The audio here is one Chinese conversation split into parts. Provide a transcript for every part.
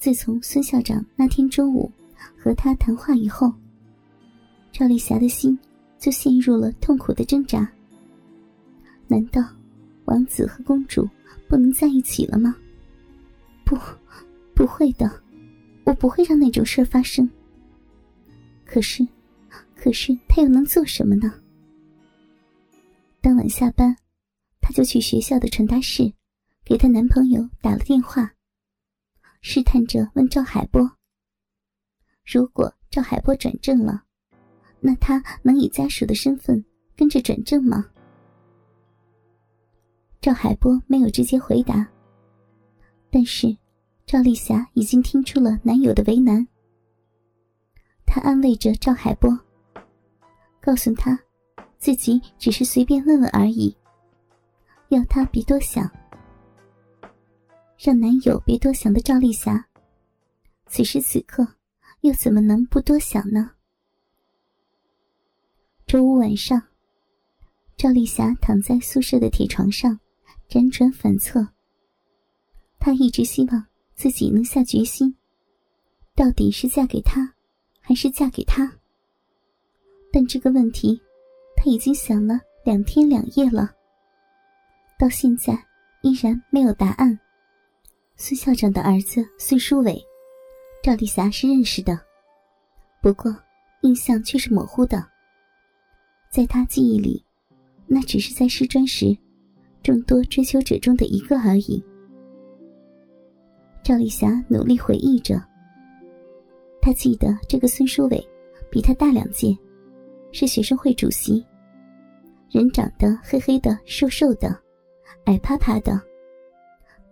自从孙校长那天中午和他谈话以后，赵丽霞的心就陷入了痛苦的挣扎。难道王子和公主不能在一起了吗？不，不会的，我不会让那种事发生。可是，可是他又能做什么呢？当晚下班，她就去学校的传达室，给她男朋友打了电话，试探着问赵海波：“如果赵海波转正了，那他能以家属的身份跟着转正吗？”赵海波没有直接回答，但是赵丽霞已经听出了男友的为难。她安慰着赵海波，告诉他，自己只是随便问问而已，要他别多想。让男友别多想的赵丽霞，此时此刻又怎么能不多想呢？周五晚上，赵丽霞躺在宿舍的铁床上，辗转反侧。她一直希望自己能下决心，到底是嫁给他。还是嫁给他？但这个问题，她已经想了两天两夜了，到现在依然没有答案。孙校长的儿子孙书伟，赵丽霞是认识的，不过印象却是模糊的。在他记忆里，那只是在师专时众多追求者中的一个而已。赵丽霞努力回忆着。他记得这个孙书伟，比他大两届，是学生会主席。人长得黑黑的、瘦瘦的，矮趴趴的，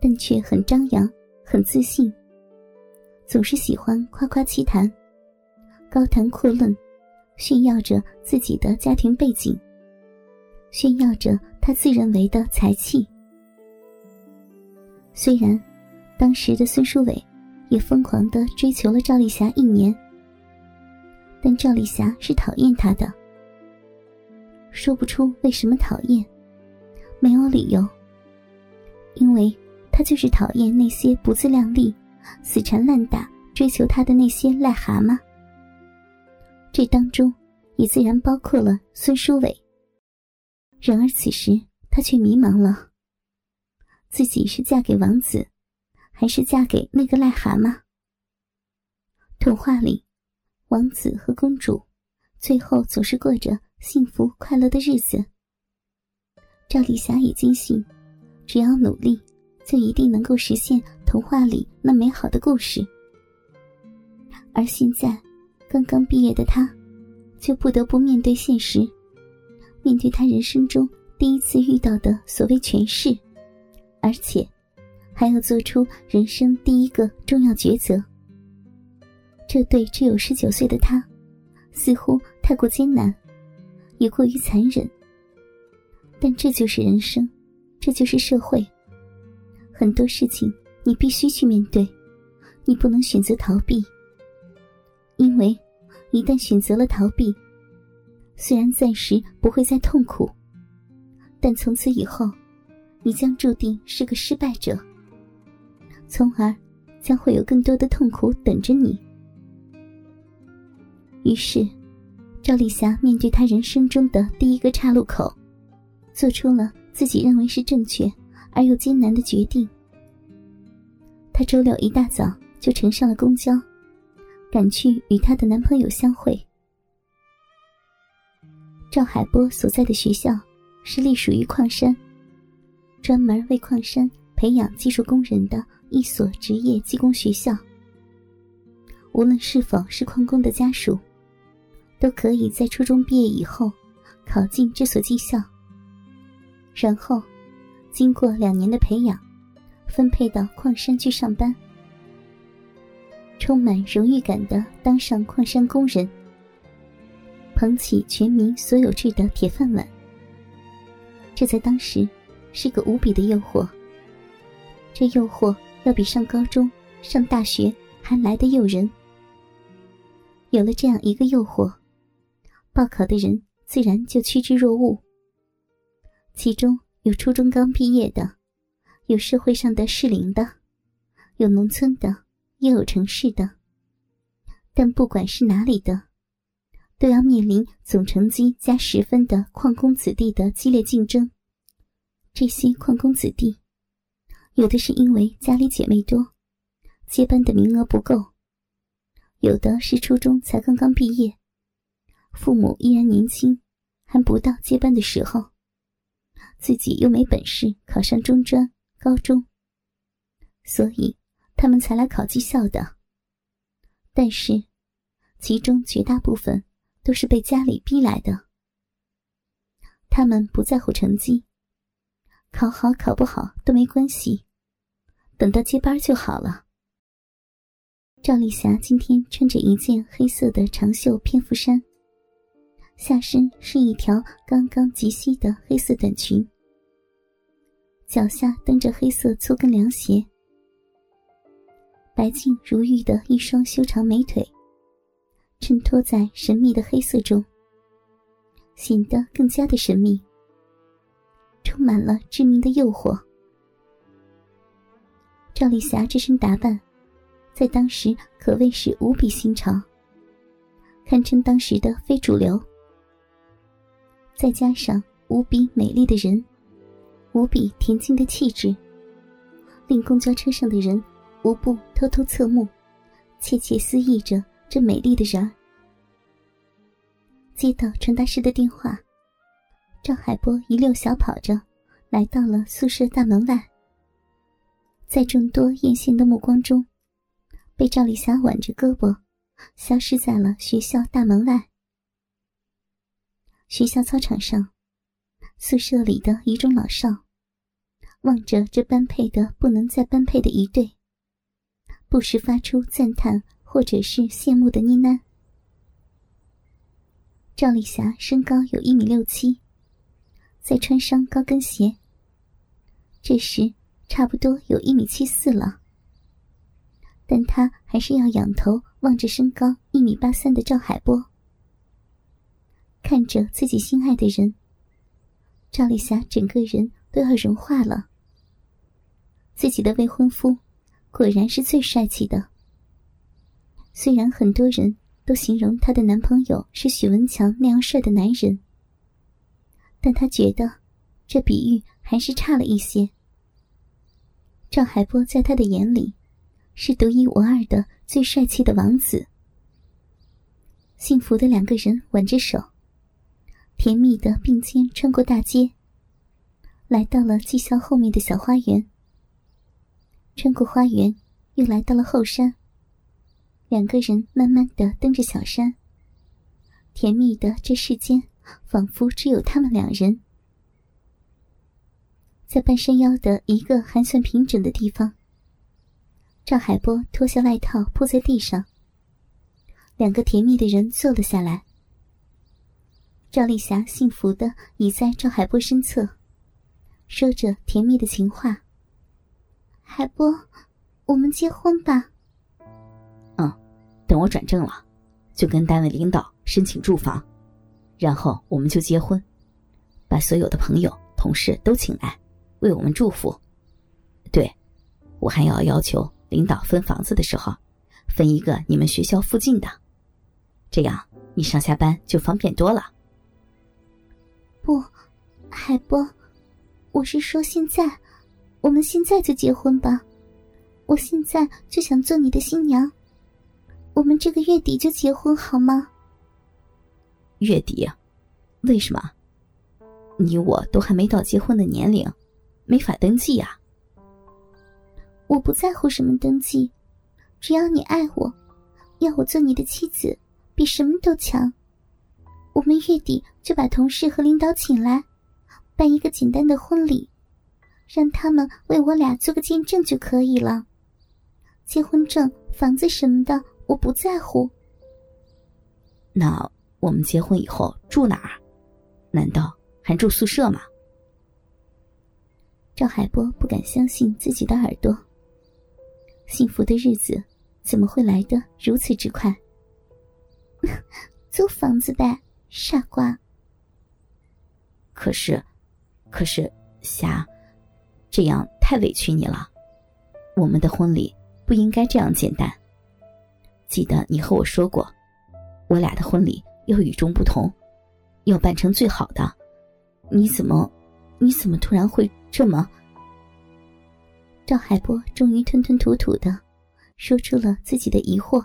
但却很张扬、很自信，总是喜欢夸夸其谈，高谈阔论，炫耀着自己的家庭背景，炫耀着他自认为的才气。虽然当时的孙书伟。也疯狂的追求了赵丽霞一年，但赵丽霞是讨厌他的，说不出为什么讨厌，没有理由，因为他就是讨厌那些不自量力、死缠烂打追求他的那些癞蛤蟆。这当中也自然包括了孙书伟。然而此时他却迷茫了，自己是嫁给王子。还是嫁给那个癞蛤蟆。童话里，王子和公主最后总是过着幸福快乐的日子。赵丽霞也坚信，只要努力，就一定能够实现童话里那美好的故事。而现在，刚刚毕业的他，就不得不面对现实，面对他人生中第一次遇到的所谓权势，而且。还要做出人生第一个重要抉择，这对只有十九岁的他，似乎太过艰难，也过于残忍。但这就是人生，这就是社会。很多事情你必须去面对，你不能选择逃避。因为一旦选择了逃避，虽然暂时不会再痛苦，但从此以后，你将注定是个失败者。从而，将会有更多的痛苦等着你。于是，赵丽霞面对她人生中的第一个岔路口，做出了自己认为是正确而又艰难的决定。她周六一大早就乘上了公交，赶去与她的男朋友相会。赵海波所在的学校是隶属于矿山，专门为矿山培养技术工人的。一所职业技工学校，无论是否是矿工的家属，都可以在初中毕业以后考进这所技校，然后经过两年的培养，分配到矿山去上班，充满荣誉感的当上矿山工人，捧起全民所有制的铁饭碗。这在当时是个无比的诱惑，这诱惑。要比上高中、上大学还来得诱人。有了这样一个诱惑，报考的人自然就趋之若鹜。其中有初中刚毕业的，有社会上的适龄的，有农村的，也有城市的，但不管是哪里的，都要面临总成绩加十分的矿工子弟的激烈竞争。这些矿工子弟，有的是因为家里姐妹多，接班的名额不够；有的是初中才刚刚毕业，父母依然年轻，还不到接班的时候，自己又没本事考上中专、高中。所以，他们才来考技校的。但是，其中绝大部分都是被家里逼来的。他们不在乎成绩，考好考不好都没关系，等到接班就好了。赵丽霞今天穿着一件黑色的长袖蝙蝠衫，下身是一条刚刚及膝的黑色短裙，脚下蹬着黑色粗跟凉鞋。白净如玉的一双修长美腿，衬托在神秘的黑色中，显得更加的神秘，充满了致命的诱惑。赵丽霞这身打扮，在当时可谓是无比新潮，堪称当时的非主流。再加上无比美丽的人，无比恬静的气质，令公交车上的人。无不偷偷侧目，窃窃私议着这美丽的人儿。接到传达室的电话，赵海波一溜小跑着来到了宿舍大门外。在众多艳羡的目光中，被赵丽霞挽着胳膊，消失在了学校大门外。学校操场上，宿舍里的一众老少望着这般配的不能再般配的一对。不时发出赞叹或者是羡慕的呢喃。赵丽霞身高有一米六七，再穿上高跟鞋，这时差不多有一米七四了。但她还是要仰头望着身高一米八三的赵海波，看着自己心爱的人，赵丽霞整个人都要融化了。自己的未婚夫。果然是最帅气的。虽然很多人都形容她的男朋友是许文强那样帅的男人，但她觉得这比喻还是差了一些。赵海波在她的眼里是独一无二的最帅气的王子。幸福的两个人挽着手，甜蜜的并肩穿过大街，来到了技校后面的小花园。穿过花园，又来到了后山。两个人慢慢的登着小山。甜蜜的这世间，仿佛只有他们两人。在半山腰的一个还算平整的地方，赵海波脱下外套铺在地上。两个甜蜜的人坐了下来。赵丽霞幸福的倚在赵海波身侧，说着甜蜜的情话。海波，我们结婚吧。嗯，等我转正了，就跟单位领导申请住房，然后我们就结婚，把所有的朋友、同事都请来，为我们祝福。对，我还要要求领导分房子的时候，分一个你们学校附近的，这样你上下班就方便多了。不，海波，我是说现在。我们现在就结婚吧，我现在就想做你的新娘。我们这个月底就结婚好吗？月底？为什么？你我都还没到结婚的年龄，没法登记呀。我不在乎什么登记，只要你爱我，要我做你的妻子，比什么都强。我们月底就把同事和领导请来，办一个简单的婚礼。让他们为我俩做个见证就可以了。结婚证、房子什么的，我不在乎。那我们结婚以后住哪儿？难道还住宿舍吗？赵海波不敢相信自己的耳朵。幸福的日子怎么会来得如此之快？租房子呗，傻瓜。可是，可是，霞。这样太委屈你了，我们的婚礼不应该这样简单。记得你和我说过，我俩的婚礼要与众不同，要办成最好的。你怎么，你怎么突然会这么？赵海波终于吞吞吐吐的说出了自己的疑惑。